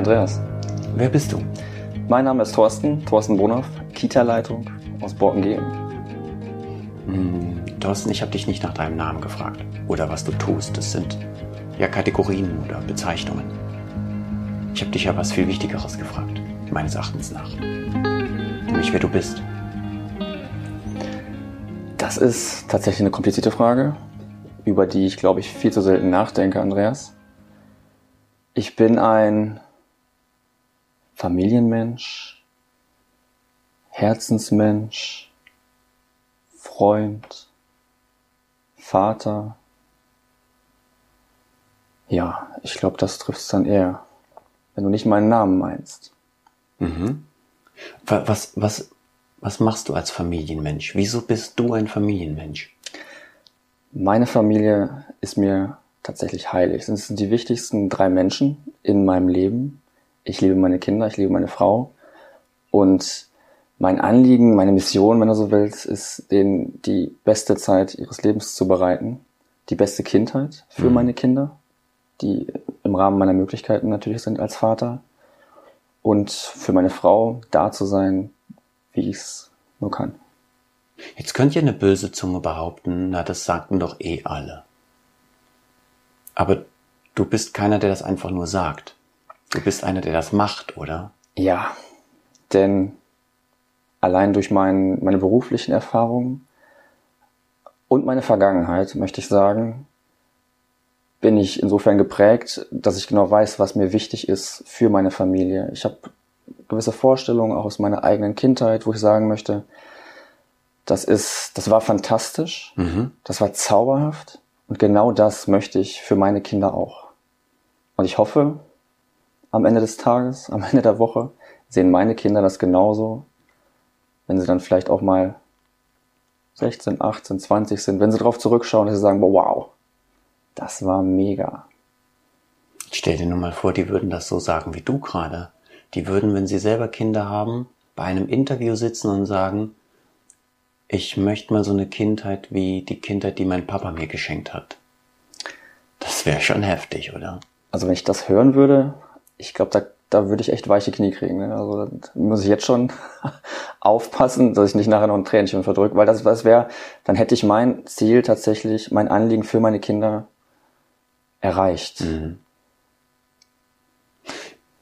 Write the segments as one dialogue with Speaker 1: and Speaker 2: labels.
Speaker 1: Andreas.
Speaker 2: Wer bist du?
Speaker 1: Mein Name ist Thorsten, Thorsten Bonhoff, Kita-Leitung aus Borken-Gehen.
Speaker 2: Hm, Thorsten, ich habe dich nicht nach deinem Namen gefragt oder was du tust. Das sind ja Kategorien oder Bezeichnungen. Ich habe dich ja was viel Wichtigeres gefragt, meines Erachtens nach. Nämlich wer du bist.
Speaker 1: Das ist tatsächlich eine komplizierte Frage, über die ich, glaube ich, viel zu selten nachdenke, Andreas. Ich bin ein Familienmensch, Herzensmensch, Freund, Vater. Ja, ich glaube, das trifft es dann eher, wenn du nicht meinen Namen meinst.
Speaker 2: Mhm. Was, was, was machst du als Familienmensch? Wieso bist du ein Familienmensch?
Speaker 1: Meine Familie ist mir tatsächlich heilig. Es sind die wichtigsten drei Menschen in meinem Leben. Ich liebe meine Kinder, ich liebe meine Frau. Und mein Anliegen, meine Mission, wenn du so willst, ist, denen die beste Zeit ihres Lebens zu bereiten. Die beste Kindheit für mhm. meine Kinder, die im Rahmen meiner Möglichkeiten natürlich sind als Vater. Und für meine Frau da zu sein, wie ich es nur kann.
Speaker 2: Jetzt könnt ihr eine böse Zunge behaupten, na, das sagten doch eh alle. Aber du bist keiner, der das einfach nur sagt. Du bist einer, der das macht, oder?
Speaker 1: Ja, denn allein durch mein, meine beruflichen Erfahrungen und meine Vergangenheit, möchte ich sagen, bin ich insofern geprägt, dass ich genau weiß, was mir wichtig ist für meine Familie. Ich habe gewisse Vorstellungen auch aus meiner eigenen Kindheit, wo ich sagen möchte, das ist, das war fantastisch, mhm. das war zauberhaft, und genau das möchte ich für meine Kinder auch. Und ich hoffe, am Ende des Tages, am Ende der Woche, sehen meine Kinder das genauso, wenn sie dann vielleicht auch mal 16, 18, 20 sind, wenn sie darauf zurückschauen, dass sie sagen, wow, das war mega.
Speaker 2: Stell dir nur mal vor, die würden das so sagen wie du gerade. Die würden, wenn sie selber Kinder haben, bei einem Interview sitzen und sagen, ich möchte mal so eine Kindheit wie die Kindheit, die mein Papa mir geschenkt hat. Das wäre schon heftig, oder?
Speaker 1: Also wenn ich das hören würde, ich glaube, da, da würde ich echt weiche Knie kriegen. Ne? Also da muss ich jetzt schon aufpassen, dass ich nicht nachher noch ein Tränchen verdrücke, weil das, das wäre, dann hätte ich mein Ziel tatsächlich, mein Anliegen für meine Kinder erreicht. Mhm.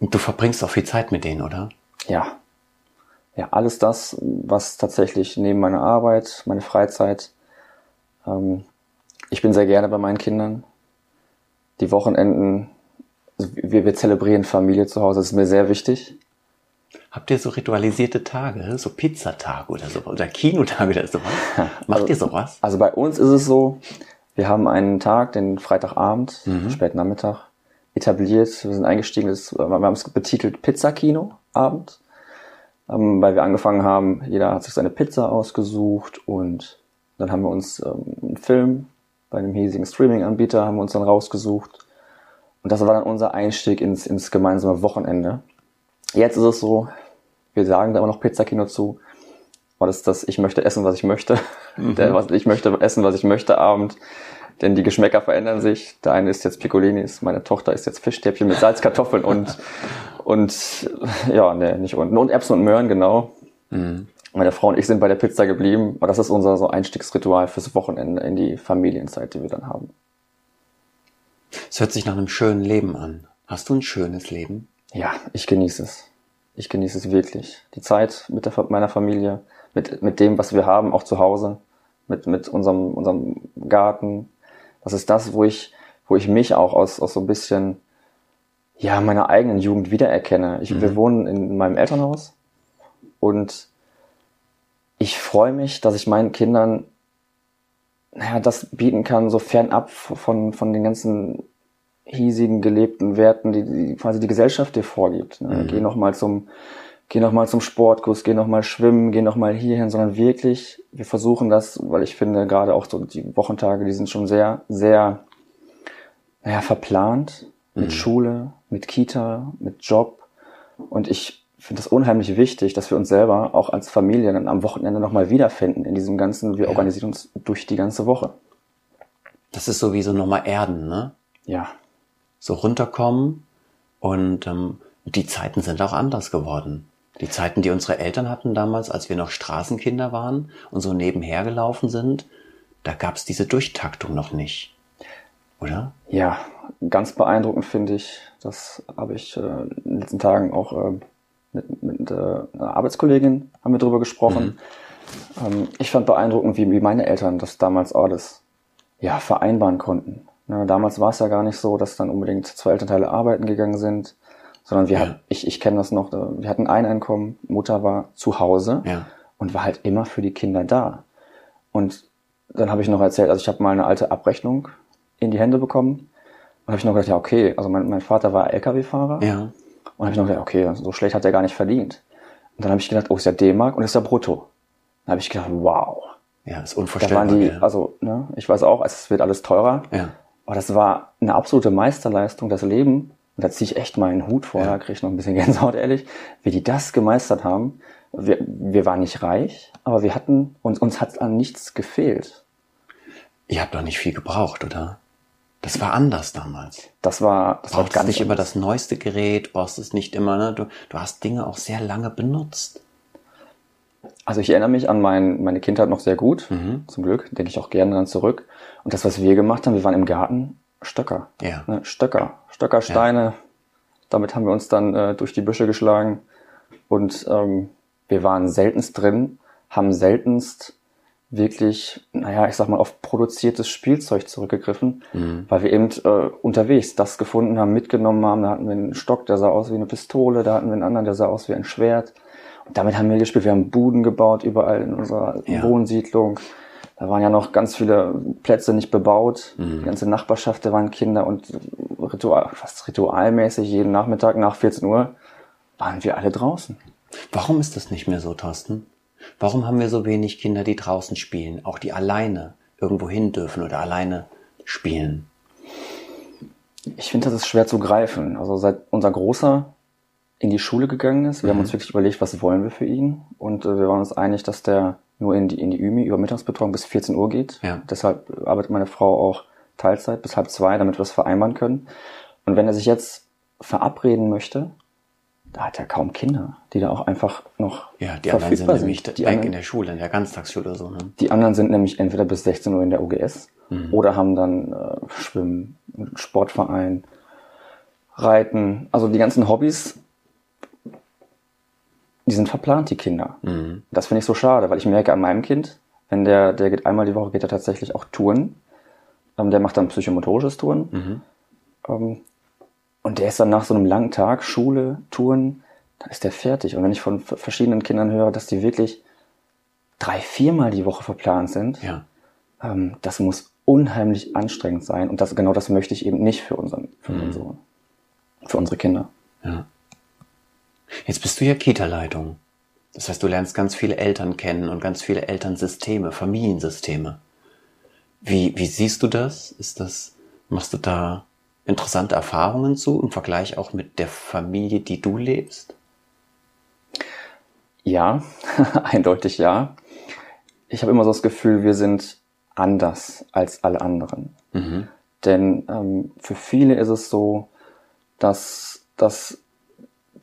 Speaker 2: Und du verbringst auch viel Zeit mit denen, oder?
Speaker 1: Ja, ja, alles das, was tatsächlich neben meiner Arbeit, meine Freizeit, ähm, ich bin sehr gerne bei meinen Kindern. Die Wochenenden, wir, wir zelebrieren Familie zu Hause, das ist mir sehr wichtig.
Speaker 2: Habt ihr so ritualisierte Tage, so Pizzatage oder so, oder Kinotage oder sowas? Macht also, ihr sowas?
Speaker 1: Also bei uns ist es so, wir haben einen Tag, den Freitagabend, mhm. späten Nachmittag, etabliert. Wir sind eingestiegen, wir haben es betitelt Pizzakino-Abend ähm, weil wir angefangen haben, jeder hat sich seine Pizza ausgesucht und dann haben wir uns ähm, einen Film bei einem hiesigen Streaming-Anbieter haben wir uns dann rausgesucht. Und das war dann unser Einstieg ins, ins gemeinsame Wochenende. Jetzt ist es so, wir sagen da immer noch Pizzakino zu, aber das ist das, ich möchte essen, was ich möchte. Mhm. Der, was, ich möchte essen, was ich möchte Abend. Denn die Geschmäcker verändern sich. Der eine ist jetzt Piccolinis, meine Tochter ist jetzt Fischstäbchen mit Salzkartoffeln und und ja, ne, nicht unten. Und Erbsen und Möhren, genau. Mhm. Meine Frau und ich sind bei der Pizza geblieben. Aber das ist unser so Einstiegsritual fürs Wochenende in die Familienzeit, die wir dann haben.
Speaker 2: Es hört sich nach einem schönen Leben an. Hast du ein schönes Leben?
Speaker 1: Ja, ich genieße es. Ich genieße es wirklich. Die Zeit mit der, meiner Familie, mit, mit dem, was wir haben, auch zu Hause, mit, mit unserem, unserem Garten. Das ist das, wo ich, wo ich mich auch aus, aus so ein bisschen ja, meiner eigenen Jugend wiedererkenne. Ich, mhm. Wir wohnen in meinem Elternhaus und ich freue mich, dass ich meinen Kindern naja, das bieten kann, so fernab von, von den ganzen hiesigen gelebten Werten, die, die quasi die Gesellschaft dir vorgibt. Ne? Mhm. Geh noch mal zum, geh noch mal zum Sportkurs, geh noch mal schwimmen, geh noch mal hierhin, sondern wirklich, wir versuchen das, weil ich finde, gerade auch so die Wochentage, die sind schon sehr, sehr, naja, verplant mit mhm. Schule, mit Kita, mit Job. Und ich finde es unheimlich wichtig, dass wir uns selber auch als Familie dann am Wochenende nochmal wiederfinden in diesem ganzen, wir ja. organisieren uns durch die ganze Woche.
Speaker 2: Das ist so wie so nochmal Erden, ne?
Speaker 1: Ja.
Speaker 2: So runterkommen und ähm, Die Zeiten sind auch anders geworden. Die Zeiten, die unsere Eltern hatten damals, als wir noch Straßenkinder waren und so nebenher gelaufen sind, da gab es diese Durchtaktung noch nicht. Oder?
Speaker 1: Ja, ganz beeindruckend finde ich. Das habe ich äh, in den letzten Tagen auch äh, mit, mit äh, einer Arbeitskollegin haben wir drüber gesprochen. Mhm. Ähm, ich fand beeindruckend, wie, wie meine Eltern das damals alles ja, vereinbaren konnten. Ne, damals war es ja gar nicht so, dass dann unbedingt zwei Elternteile arbeiten gegangen sind, sondern wir ja. hatten, ich, ich kenne das noch, äh, wir hatten ein Einkommen, Mutter war zu Hause
Speaker 2: ja.
Speaker 1: und war halt immer für die Kinder da. Und dann habe ich noch erzählt, also ich habe mal eine alte Abrechnung in die Hände bekommen und habe ich noch gedacht, ja okay, also mein, mein Vater war LKW-Fahrer
Speaker 2: ja.
Speaker 1: und habe ich noch gedacht, okay, so schlecht hat er gar nicht verdient. Und dann habe ich gedacht, oh, ist ja D-Mark und ist ja brutto. Dann habe ich gedacht, wow.
Speaker 2: Ja, ist unvorstellbar.
Speaker 1: Da waren die, also, ne, ich weiß auch, es wird alles teurer.
Speaker 2: Ja.
Speaker 1: Aber das war eine absolute Meisterleistung, das Leben. Und da ziehe ich echt meinen Hut vor, ja. da kriege ich noch ein bisschen Gänsehaut, ehrlich, wie die das gemeistert haben. Wir, wir waren nicht reich, aber wir hatten, uns, uns hat an nichts gefehlt.
Speaker 2: Ihr habt doch nicht viel gebraucht, oder? Das war anders damals.
Speaker 1: Das war,
Speaker 2: das war gar nicht immer das neueste Gerät, brauchst es nicht immer, ne? Du, du hast Dinge auch sehr lange benutzt.
Speaker 1: Also ich erinnere mich an mein, meine Kindheit noch sehr gut, mhm. zum Glück, denke ich auch gerne dran zurück. Und das, was wir gemacht haben, wir waren im Garten Stöcker.
Speaker 2: Ja.
Speaker 1: Ne? Stöcker, Stöckersteine. Ja. Damit haben wir uns dann äh, durch die Büsche geschlagen. Und ähm, wir waren seltenst drin, haben seltenst wirklich, naja, ich sag mal, auf produziertes Spielzeug zurückgegriffen, mhm. weil wir eben äh, unterwegs das gefunden haben, mitgenommen haben. Da hatten wir einen Stock, der sah aus wie eine Pistole, da hatten wir einen anderen, der sah aus wie ein Schwert. Und damit haben wir gespielt. Wir haben Buden gebaut überall in unserer ja. Wohnsiedlung. Da waren ja noch ganz viele Plätze nicht bebaut. Mhm. Die ganze Nachbarschaft, da waren Kinder und Ritual, fast ritualmäßig jeden Nachmittag nach 14 Uhr waren wir alle draußen.
Speaker 2: Warum ist das nicht mehr so, Thorsten? Warum haben wir so wenig Kinder, die draußen spielen, auch die alleine irgendwo hin dürfen oder alleine spielen?
Speaker 1: Ich finde, das ist schwer zu greifen. Also seit unser Großer in die Schule gegangen ist, wir mhm. haben uns wirklich überlegt, was wollen wir für ihn. Und äh, wir waren uns einig, dass der nur in die, in die Ümi Übermittagsbetreuung bis 14 Uhr geht.
Speaker 2: Ja.
Speaker 1: Deshalb arbeitet meine Frau auch Teilzeit bis halb zwei, damit wir das vereinbaren können. Und wenn er sich jetzt verabreden möchte, da hat er kaum Kinder, die da auch einfach noch
Speaker 2: Ja, die anderen sind nämlich die anderen, in der Schule, in der Ganztagsschule oder so. Ne?
Speaker 1: Die anderen sind nämlich entweder bis 16 Uhr in der OGS mhm. oder haben dann äh, Schwimmen, Sportverein, Reiten, also die ganzen Hobbys, die sind verplant, die Kinder.
Speaker 2: Mhm.
Speaker 1: Das finde ich so schade, weil ich merke an meinem Kind, wenn der, der geht einmal die Woche, geht er tatsächlich auch Touren. Ähm, der macht dann psychomotorisches Touren.
Speaker 2: Mhm.
Speaker 1: Ähm, und der ist dann nach so einem langen Tag, Schule, Touren, dann ist der fertig. Und wenn ich von verschiedenen Kindern höre, dass die wirklich drei, viermal die Woche verplant sind,
Speaker 2: ja.
Speaker 1: ähm, das muss unheimlich anstrengend sein. Und das, genau das möchte ich eben nicht für unseren, für
Speaker 2: mhm.
Speaker 1: unseren Sohn. Für unsere Kinder.
Speaker 2: Ja. Jetzt bist du ja Kita-Leitung. Das heißt, du lernst ganz viele Eltern kennen und ganz viele Elternsysteme, Familiensysteme. Wie, wie siehst du das? Ist das, machst du da interessante Erfahrungen zu im Vergleich auch mit der Familie, die du lebst?
Speaker 1: Ja, eindeutig ja. Ich habe immer so das Gefühl, wir sind anders als alle anderen.
Speaker 2: Mhm.
Speaker 1: Denn ähm, für viele ist es so, dass, dass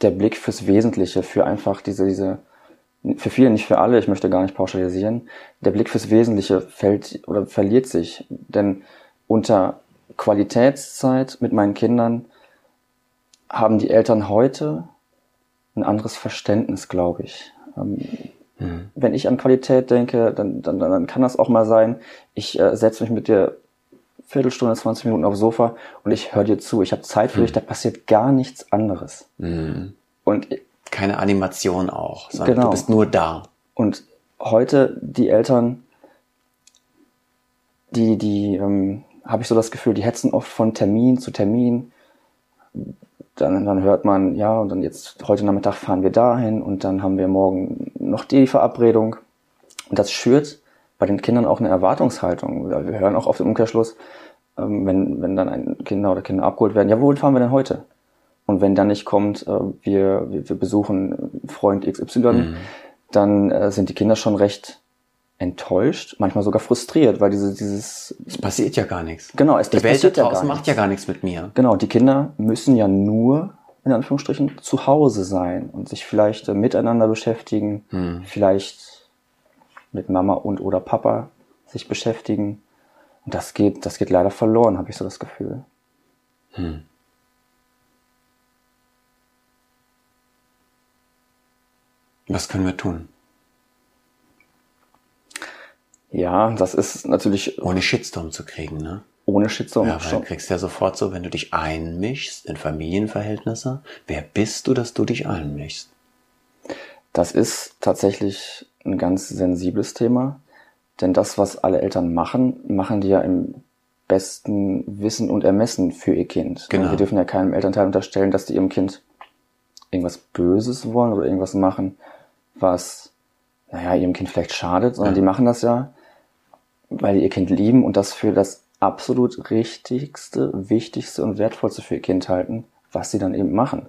Speaker 1: der Blick fürs Wesentliche, für einfach diese, diese, für viele, nicht für alle, ich möchte gar nicht pauschalisieren, der Blick fürs Wesentliche fällt oder verliert sich. Denn unter Qualitätszeit mit meinen Kindern haben die Eltern heute ein anderes Verständnis, glaube ich. Ähm,
Speaker 2: mhm.
Speaker 1: Wenn ich an Qualität denke, dann, dann, dann kann das auch mal sein, ich äh, setze mich mit dir Viertelstunde, 20 Minuten aufs Sofa und ich höre dir zu. Ich habe Zeit für dich, da passiert gar nichts anderes.
Speaker 2: Mhm.
Speaker 1: Und
Speaker 2: keine Animation auch, sondern
Speaker 1: genau.
Speaker 2: du bist nur da.
Speaker 1: Und heute die Eltern, die, die, ähm, habe ich so das Gefühl, die hetzen oft von Termin zu Termin. Dann, dann hört man, ja, und dann jetzt heute Nachmittag fahren wir dahin und dann haben wir morgen noch die Verabredung. Und das schürt bei den Kindern auch eine Erwartungshaltung. Wir hören auch auf den Umkehrschluss, ähm, wenn, wenn dann ein Kinder oder Kinder abgeholt werden, ja, wohin fahren wir denn heute? Und wenn dann nicht kommt, äh, wir, wir, besuchen Freund XY, mhm. dann äh, sind die Kinder schon recht enttäuscht, manchmal sogar frustriert, weil diese, dieses...
Speaker 2: Es passiert ja gar nichts.
Speaker 1: Genau, es
Speaker 2: Die Welt da draußen ja macht ja gar nichts mit mir.
Speaker 1: Genau, die Kinder müssen ja nur in Anführungsstrichen, zu Hause sein und sich vielleicht äh, miteinander beschäftigen,
Speaker 2: Hm.
Speaker 1: vielleicht mit Mama und oder Papa sich beschäftigen. Und das geht, das geht leider verloren, habe ich so das Gefühl.
Speaker 2: Was können wir tun?
Speaker 1: Ja, das ist natürlich
Speaker 2: Ohne Shitstorm zu kriegen, ne?
Speaker 1: ohne Shitstorm
Speaker 2: Ja, weil du kriegst ja sofort so, wenn du dich einmischst in Familienverhältnisse, wer bist du, dass du dich einmischst?
Speaker 1: Das ist tatsächlich ein ganz sensibles Thema, denn das, was alle Eltern machen, machen die ja im besten Wissen und Ermessen für ihr Kind.
Speaker 2: Genau.
Speaker 1: Und wir dürfen ja keinem Elternteil unterstellen, dass die ihrem Kind irgendwas Böses wollen oder irgendwas machen, was, naja, ihrem Kind vielleicht schadet, sondern
Speaker 2: Ja.
Speaker 1: die machen das ja, weil die ihr Kind lieben und das für das absolut richtigste, wichtigste und wertvollste für ihr Kind halten, was sie dann eben machen.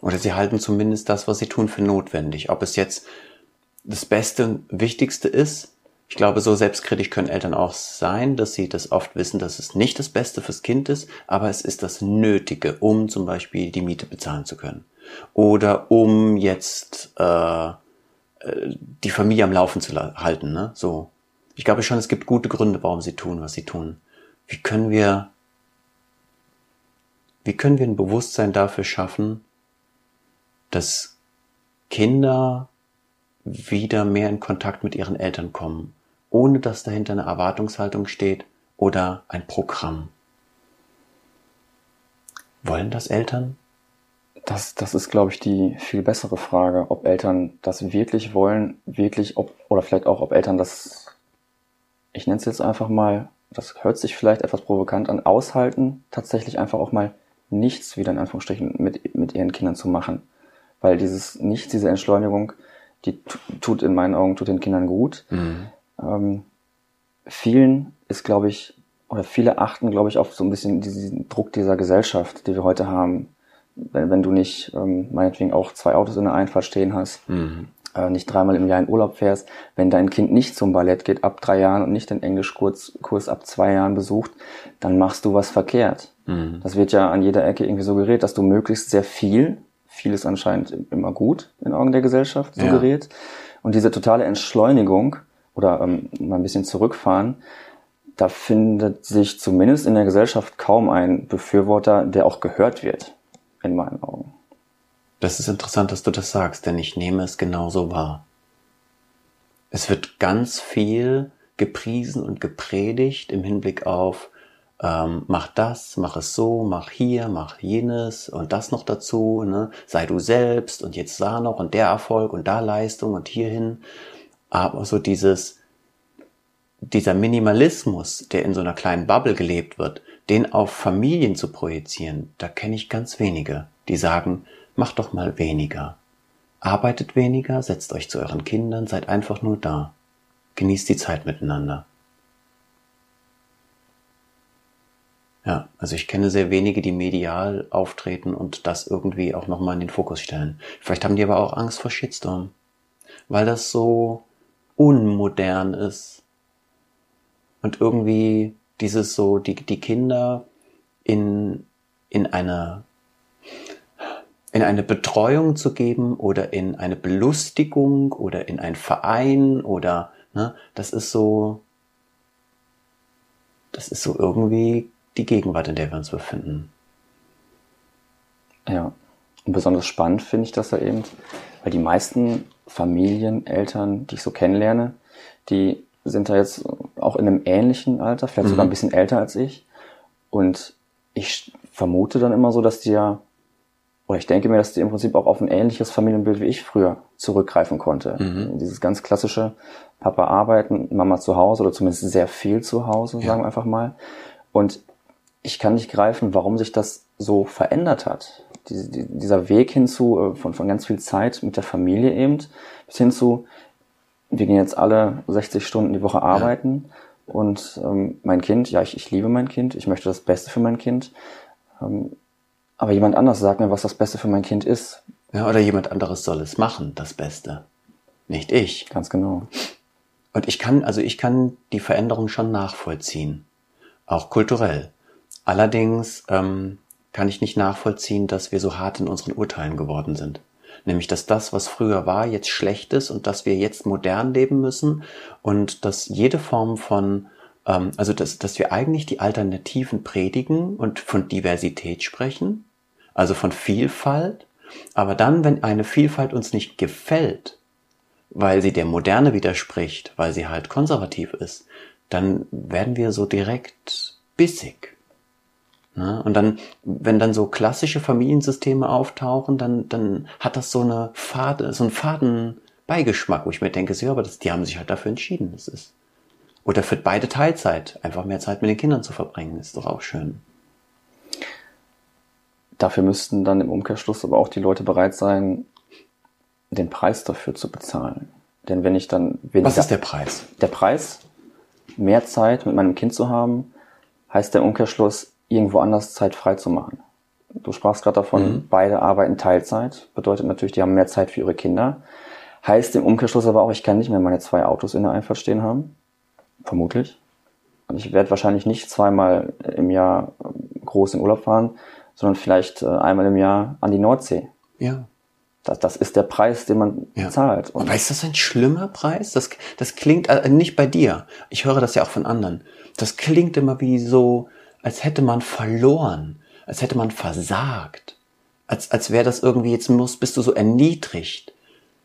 Speaker 2: Oder sie halten zumindest das, was sie tun, für notwendig. Ob es jetzt das Beste und Wichtigste ist, ich glaube, so selbstkritisch können Eltern auch sein, dass sie das oft wissen, dass es nicht das Beste fürs Kind ist, aber es ist das Nötige, um zum Beispiel die Miete bezahlen zu können. Oder um jetzt äh, äh, die Familie am Laufen zu halten. Ne? So. Ich glaube schon, es gibt gute Gründe, warum sie tun, was sie tun. Wie können wir, wie können wir ein Bewusstsein dafür schaffen, dass Kinder wieder mehr in Kontakt mit ihren Eltern kommen, ohne dass dahinter eine Erwartungshaltung steht oder ein Programm. Wollen das Eltern?
Speaker 1: Das, das ist, glaube ich, die viel bessere Frage, ob Eltern das wirklich wollen, wirklich, ob, oder vielleicht auch, ob Eltern das, ich nenne es jetzt einfach mal, das hört sich vielleicht etwas provokant an, aushalten, tatsächlich einfach auch mal nichts wieder in Anführungsstrichen mit, mit ihren Kindern zu machen. Weil dieses Nichts, diese Entschleunigung, die tu- tut in meinen Augen, tut den Kindern gut. Ähm, vielen ist, glaube ich, oder viele achten, glaube ich, auf so ein bisschen diesen Druck dieser Gesellschaft, die wir heute haben. Wenn, wenn du nicht ähm, meinetwegen auch zwei Autos in der Einfahrt stehen hast, äh, nicht dreimal im Jahr in Urlaub fährst, wenn dein Kind nicht zum Ballett geht ab drei Jahren und nicht den Englischkurs Kurs ab zwei Jahren besucht, dann machst du was verkehrt. Das wird ja an jeder Ecke irgendwie suggeriert, dass du möglichst sehr viel, viel ist anscheinend immer gut in Augen der Gesellschaft
Speaker 2: Ja.
Speaker 1: suggeriert. Und diese totale Entschleunigung oder ähm, mal ein bisschen zurückfahren, da findet sich zumindest in der Gesellschaft kaum ein Befürworter, der auch gehört wird, in meinen Augen.
Speaker 2: Das ist interessant, dass du das sagst, denn ich nehme es genauso wahr. Es wird ganz viel gepriesen und gepredigt im Hinblick auf ähm, mach das, mach es so, mach hier, mach jenes und das noch dazu, ne? sei du selbst und jetzt da noch und der Erfolg und da Leistung und hierhin. Aber so dieses, dieser Minimalismus, der in so einer kleinen Bubble gelebt wird, den auf Familien zu projizieren, da kenne ich ganz wenige, die sagen, macht doch mal weniger. Arbeitet weniger, setzt euch zu euren Kindern, seid einfach nur da. Genießt die Zeit miteinander. Ja, also ich kenne sehr wenige, die medial auftreten und das irgendwie auch nochmal in den Fokus stellen. Vielleicht haben die aber auch Angst vor Shitstorm, weil das so unmodern ist und irgendwie dieses so, die, die Kinder in, in eine, in eine Betreuung zu geben oder in eine Belustigung oder in einen Verein oder, ne, das ist so, das ist so irgendwie die Gegenwart, in der wir uns befinden.
Speaker 1: Ja. Und besonders spannend finde ich das ja eben, weil die meisten Familien, Eltern, die ich so kennenlerne, die sind da jetzt auch in einem ähnlichen Alter, vielleicht sogar ein bisschen älter als ich. Und ich vermute dann immer so, dass die ja, oder ich denke mir, dass die im Prinzip auch auf ein ähnliches Familienbild wie ich früher zurückgreifen konnte. Dieses ganz klassische Papa arbeiten, Mama zu Hause oder zumindest sehr viel zu Hause, sagen wir einfach mal. Und ich kann nicht greifen, warum sich das so verändert hat. Die, dieser Weg hinzu äh, von, von ganz viel Zeit mit der Familie eben, bis hin zu, wir gehen jetzt alle 60 Stunden die Woche arbeiten und ähm, mein Kind, ja, ich, ich liebe mein Kind, ich möchte das Beste für mein Kind, ähm, aber jemand anders sagt mir, was das Beste für mein Kind ist.
Speaker 2: Ja, oder jemand anderes soll es machen, das Beste. Nicht ich.
Speaker 1: Ganz genau.
Speaker 2: Und ich kann, also ich kann die Veränderung schon nachvollziehen. Auch kulturell. Allerdings ähm, kann ich nicht nachvollziehen, dass wir so hart in unseren Urteilen geworden sind. Nämlich, dass das, was früher war, jetzt schlecht ist und dass wir jetzt modern leben müssen und dass jede Form von, ähm, also dass, dass wir eigentlich die Alternativen predigen und von Diversität sprechen, also von Vielfalt, aber dann, wenn eine Vielfalt uns nicht gefällt, weil sie der Moderne widerspricht, weil sie halt konservativ ist, dann werden wir so direkt bissig. Ne? Und dann, wenn dann so klassische Familiensysteme auftauchen, dann, dann hat das so eine Fade, so einen faden Beigeschmack, wo ich mir denke, ja, aber das, die haben sich halt dafür entschieden, das ist. Oder für beide Teilzeit, einfach mehr Zeit mit den Kindern zu verbringen, ist doch auch schön.
Speaker 1: Dafür müssten dann im Umkehrschluss aber auch die Leute bereit sein, den Preis dafür zu bezahlen. Denn wenn ich dann
Speaker 2: weniger, Was ist der Preis?
Speaker 1: Der Preis, mehr Zeit mit meinem Kind zu haben, heißt der Umkehrschluss, irgendwo anders Zeit frei zu machen. Du sprachst gerade davon, mhm. beide arbeiten Teilzeit, bedeutet natürlich, die haben mehr Zeit für ihre Kinder. Heißt im Umkehrschluss aber auch, ich kann nicht mehr meine zwei Autos in der Einfahrt stehen haben. Vermutlich. Und ich werde wahrscheinlich nicht zweimal im Jahr groß in Urlaub fahren, sondern vielleicht äh, einmal im Jahr an die Nordsee.
Speaker 2: Ja.
Speaker 1: Das, das ist der Preis, den man ja. zahlt.
Speaker 2: Und Aber ist das ein schlimmer Preis? Das, das klingt äh, nicht bei dir. Ich höre das ja auch von anderen. Das klingt immer wie so, als hätte man verloren, als hätte man versagt, als, als wäre das irgendwie, jetzt muss, bist du so erniedrigt.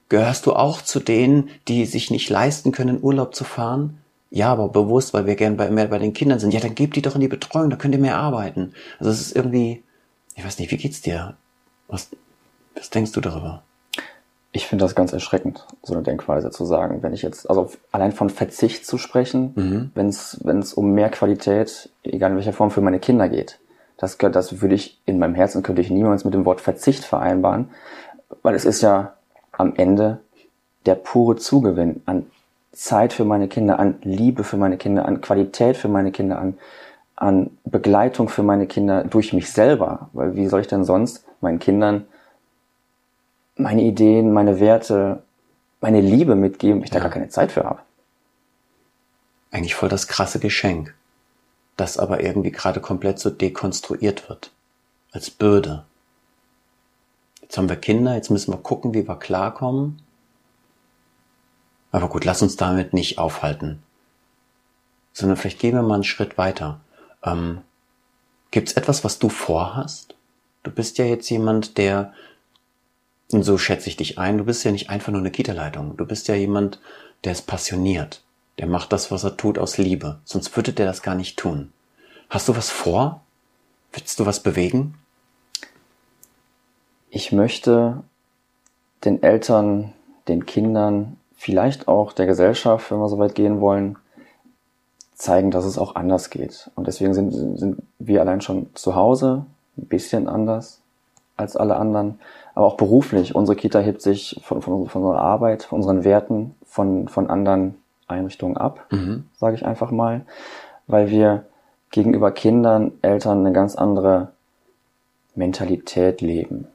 Speaker 2: Gehörst du auch zu denen, die sich nicht leisten können, Urlaub zu fahren? Ja, aber bewusst, weil wir gern bei, mehr bei den Kindern sind. Ja, dann gebt die doch in die Betreuung, da könnt ihr mehr arbeiten. Also es ist irgendwie, ich weiß nicht, wie geht's dir? Was, was denkst du darüber?
Speaker 1: Ich finde das ganz erschreckend, so eine Denkweise zu sagen. Wenn ich jetzt, also allein von Verzicht zu sprechen, mhm. wenn es um mehr Qualität, egal in welcher Form, für meine Kinder geht, das, das würde ich in meinem Herzen, könnte ich niemals mit dem Wort Verzicht vereinbaren, weil es ist ja am Ende der pure Zugewinn an Zeit für meine Kinder, an Liebe für meine Kinder, an Qualität für meine Kinder, an, an Begleitung für meine Kinder durch mich selber. Weil wie soll ich denn sonst meinen Kindern meine Ideen, meine Werte, meine Liebe mitgeben, ich ja. da gar keine Zeit für habe.
Speaker 2: Eigentlich voll das krasse Geschenk, das aber irgendwie gerade komplett so dekonstruiert wird. Als Bürde. Jetzt haben wir Kinder, jetzt müssen wir gucken, wie wir klarkommen. Aber gut, lass uns damit nicht aufhalten. Sondern vielleicht gehen wir mal einen Schritt weiter. Ähm, Gibt es etwas, was du vorhast? Du bist ja jetzt jemand, der und so schätze ich dich ein. Du bist ja nicht einfach nur eine Kita-Leitung. Du bist ja jemand, der ist passioniert. Der macht das, was er tut, aus Liebe. Sonst würde der das gar nicht tun. Hast du was vor? Willst du was bewegen?
Speaker 1: Ich möchte den Eltern, den Kindern, vielleicht auch der Gesellschaft, wenn wir so weit gehen wollen, zeigen, dass es auch anders geht. Und deswegen sind, sind wir allein schon zu Hause ein bisschen anders als alle anderen aber auch beruflich. Unsere Kita hebt sich von, von, von unserer Arbeit, von unseren Werten, von, von anderen Einrichtungen ab, mhm. sage ich einfach mal, weil wir gegenüber Kindern, Eltern eine ganz andere Mentalität leben.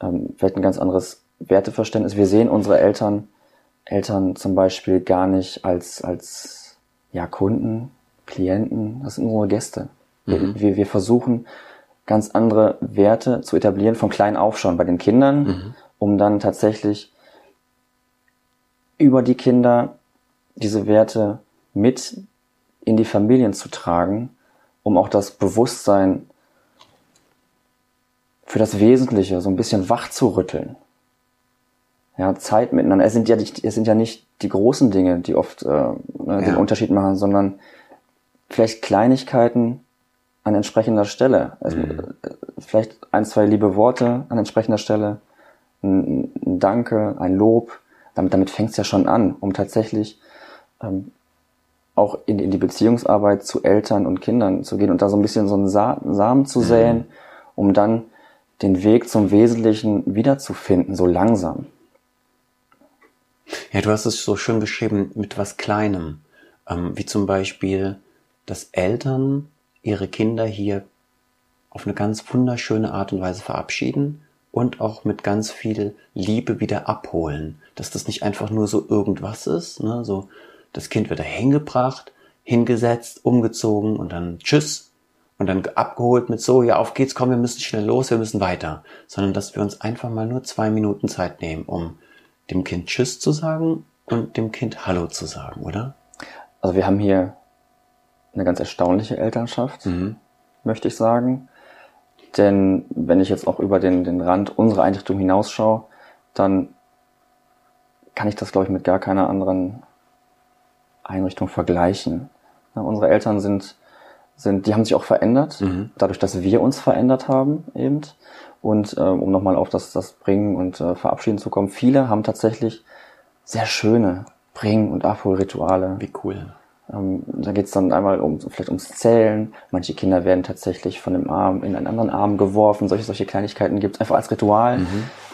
Speaker 1: Ähm, vielleicht ein ganz anderes Werteverständnis. Wir sehen unsere Eltern, Eltern zum Beispiel gar nicht als, als ja, Kunden, Klienten, das sind unsere Gäste. Mhm. Wir, wir versuchen ganz andere Werte zu etablieren, von klein auf schon bei den Kindern, mhm. um dann tatsächlich über die Kinder diese Werte mit in die Familien zu tragen, um auch das Bewusstsein für das Wesentliche so ein bisschen wach zu rütteln. Ja, Zeit miteinander. Es sind ja nicht, es sind ja nicht die großen Dinge, die oft äh, ne, ja. den Unterschied machen, sondern vielleicht Kleinigkeiten, an entsprechender Stelle. Also mhm. Vielleicht ein, zwei liebe Worte an entsprechender Stelle, ein, ein Danke, ein Lob. Damit, damit fängt es ja schon an, um tatsächlich ähm, auch in, in die Beziehungsarbeit zu Eltern und Kindern zu gehen und da so ein bisschen so einen Sa Samen zu mhm. säen, um dann den Weg zum Wesentlichen wiederzufinden, so langsam.
Speaker 2: Ja, du hast es so schön beschrieben mit was Kleinem, ähm, wie zum Beispiel, dass Eltern ihre Kinder hier auf eine ganz wunderschöne Art und Weise verabschieden und auch mit ganz viel Liebe wieder abholen. Dass das nicht einfach nur so irgendwas ist, ne? so das Kind wird da hingebracht, hingesetzt, umgezogen und dann tschüss. und dann abgeholt mit so, ja, auf geht's, komm, wir müssen schnell los, wir müssen weiter, sondern dass wir uns einfach mal nur zwei Minuten Zeit nehmen, um dem Kind Tschüss zu sagen und dem Kind Hallo zu sagen, oder?
Speaker 1: Also wir haben hier eine ganz erstaunliche Elternschaft, mhm. möchte ich sagen. Denn wenn ich jetzt auch über den, den Rand unserer Einrichtung hinausschaue, dann kann ich das, glaube ich, mit gar keiner anderen Einrichtung vergleichen. Ja, unsere Eltern sind, sind, die haben sich auch verändert, mhm. dadurch, dass wir uns verändert haben eben. Und äh, um nochmal auf das, das Bringen und äh, Verabschieden zu kommen, viele haben tatsächlich sehr schöne Bring- und Abholrituale.
Speaker 2: Wie cool.
Speaker 1: Ähm, da geht es dann einmal um vielleicht ums Zählen. Manche Kinder werden tatsächlich von dem Arm in einen anderen Arm geworfen. Solche, solche Kleinigkeiten gibt es einfach als Ritual. Mhm.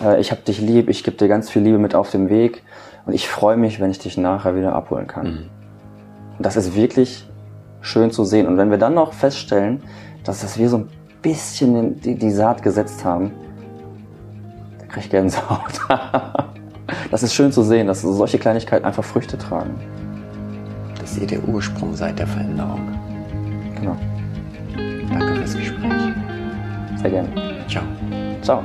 Speaker 1: Äh, ich habe dich lieb, ich gebe dir ganz viel Liebe mit auf dem Weg und ich freue mich, wenn ich dich nachher wieder abholen kann. Mhm. Und das ist wirklich schön zu sehen. Und wenn wir dann noch feststellen, dass das wir so ein bisschen die, die Saat gesetzt haben, da kriege ich Gänsehaut. das ist schön zu sehen, dass solche Kleinigkeiten einfach Früchte tragen
Speaker 2: dass ihr der Ursprung seid der Veränderung.
Speaker 1: Genau.
Speaker 2: Danke fürs Gespräch.
Speaker 1: Sehr gerne.
Speaker 2: Ciao.
Speaker 1: Ciao.